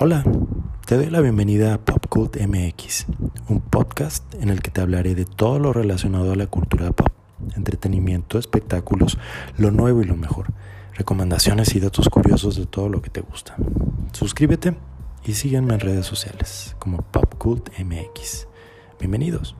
Hola, te doy la bienvenida a Pop Cult MX, un podcast en el que te hablaré de todo lo relacionado a la cultura pop, entretenimiento, espectáculos, lo nuevo y lo mejor, recomendaciones y datos curiosos de todo lo que te gusta. Suscríbete y sígueme en redes sociales como Pop Cult MX. Bienvenidos.